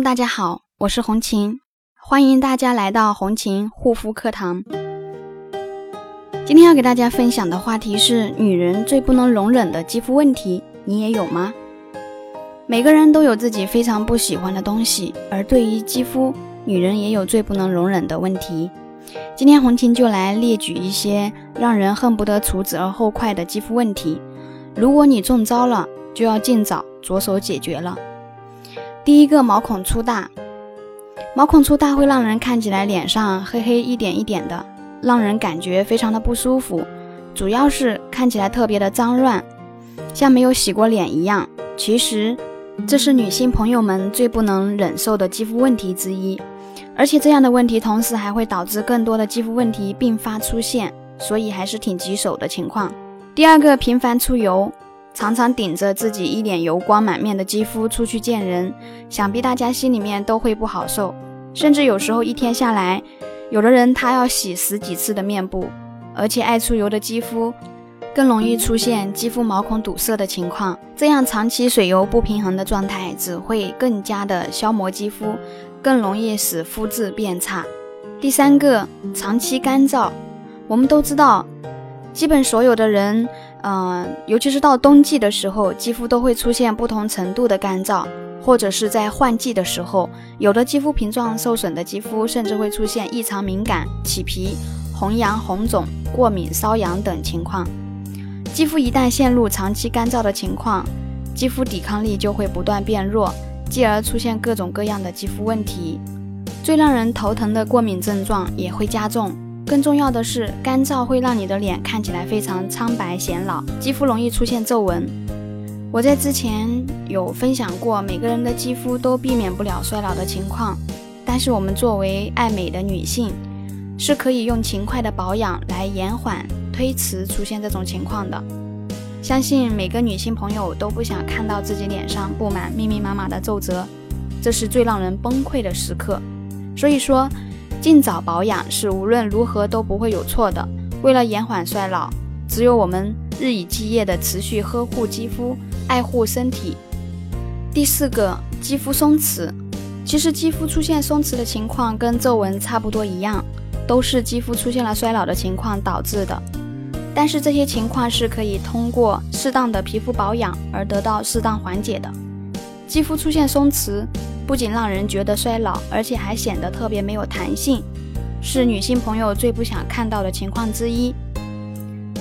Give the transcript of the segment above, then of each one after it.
大家好，我是红琴，欢迎大家来到红琴护肤课堂。今天要给大家分享的话题是女人最不能容忍的肌肤问题，你也有吗？每个人都有自己非常不喜欢的东西，而对于肌肤，女人也有最不能容忍的问题。今天红琴就来列举一些让人恨不得除之而后快的肌肤问题，如果你中招了，就要尽早着手解决了。第一个，毛孔粗大，毛孔粗大会让人看起来脸上黑黑一点一点的，让人感觉非常的不舒服，主要是看起来特别的脏乱，像没有洗过脸一样。其实。这是女性朋友们最不能忍受的肌肤问题之一，而且这样的问题同时还会导致更多的肌肤问题并发出现，所以还是挺棘手的情况。第二个，频繁出油，常常顶着自己一脸油光满面的肌肤出去见人，想必大家心里面都会不好受，甚至有时候一天下来，有的人他要洗十几次的面部，而且爱出油的肌肤。更容易出现肌肤毛孔堵塞的情况，这样长期水油不平衡的状态只会更加的消磨肌肤，更容易使肤质变差。第三个，长期干燥，我们都知道，基本所有的人，嗯，尤其是到冬季的时候，肌肤都会出现不同程度的干燥，或者是在换季的时候，有的肌肤屏障受损的肌肤甚至会出现异常敏感、起皮、红痒、红肿、过敏、瘙痒等情况。肌肤一旦陷入长期干燥的情况，肌肤抵抗力就会不断变弱，继而出现各种各样的肌肤问题。最让人头疼的过敏症状也会加重。更重要的是，干燥会让你的脸看起来非常苍白显老，肌肤容易出现皱纹。我在之前有分享过，每个人的肌肤都避免不了衰老的情况，但是我们作为爱美的女性，是可以用勤快的保养来延缓。推迟出现这种情况的，相信每个女性朋友都不想看到自己脸上布满密密麻麻的皱褶，这是最让人崩溃的时刻。所以说，尽早保养是无论如何都不会有错的。为了延缓衰老，只有我们日以继夜的持续呵护肌肤，爱护身体。第四个，肌肤松弛，其实肌肤出现松弛的情况跟皱纹差不多一样，都是肌肤出现了衰老的情况导致的。但是这些情况是可以通过适当的皮肤保养而得到适当缓解的。肌肤出现松弛，不仅让人觉得衰老，而且还显得特别没有弹性，是女性朋友最不想看到的情况之一。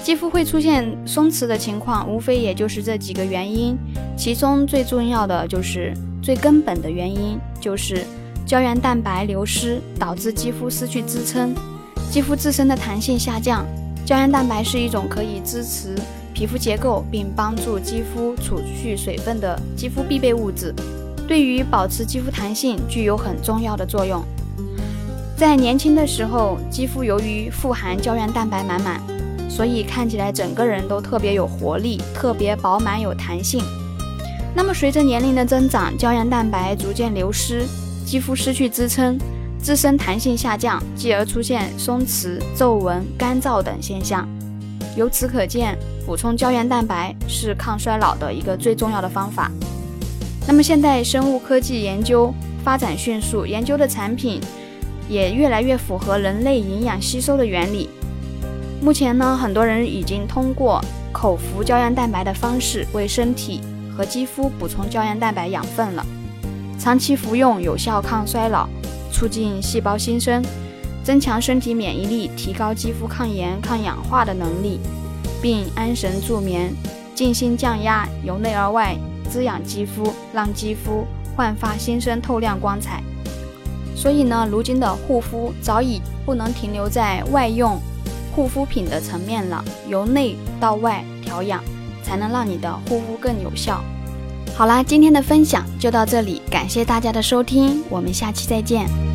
肌肤会出现松弛的情况，无非也就是这几个原因，其中最重要的就是最根本的原因就是胶原蛋白流失，导致肌肤失去支撑，肌肤自身的弹性下降。胶原蛋白是一种可以支持皮肤结构并帮助肌肤储蓄水分的肌肤必备物质，对于保持肌肤弹性具有很重要的作用。在年轻的时候，肌肤由于富含胶原蛋白满满，所以看起来整个人都特别有活力，特别饱满有弹性。那么随着年龄的增长，胶原蛋白逐渐流失，肌肤失去支撑。自身弹性下降，继而出现松弛、皱纹、干燥等现象。由此可见，补充胶原蛋白是抗衰老的一个最重要的方法。那么，现在生物科技研究发展迅速，研究的产品也越来越符合人类营养吸收的原理。目前呢，很多人已经通过口服胶原蛋白的方式为身体和肌肤补充胶原蛋白养分了。长期服用有效抗衰老。促进细胞新生，增强身体免疫力，提高肌肤抗炎、抗氧化的能力，并安神助眠、静心降压，由内而外滋养肌肤，让肌肤焕发新生、透亮光彩。所以呢，如今的护肤早已不能停留在外用护肤品的层面了，由内到外调养，才能让你的护肤更有效。好啦，今天的分享就到这里，感谢大家的收听，我们下期再见。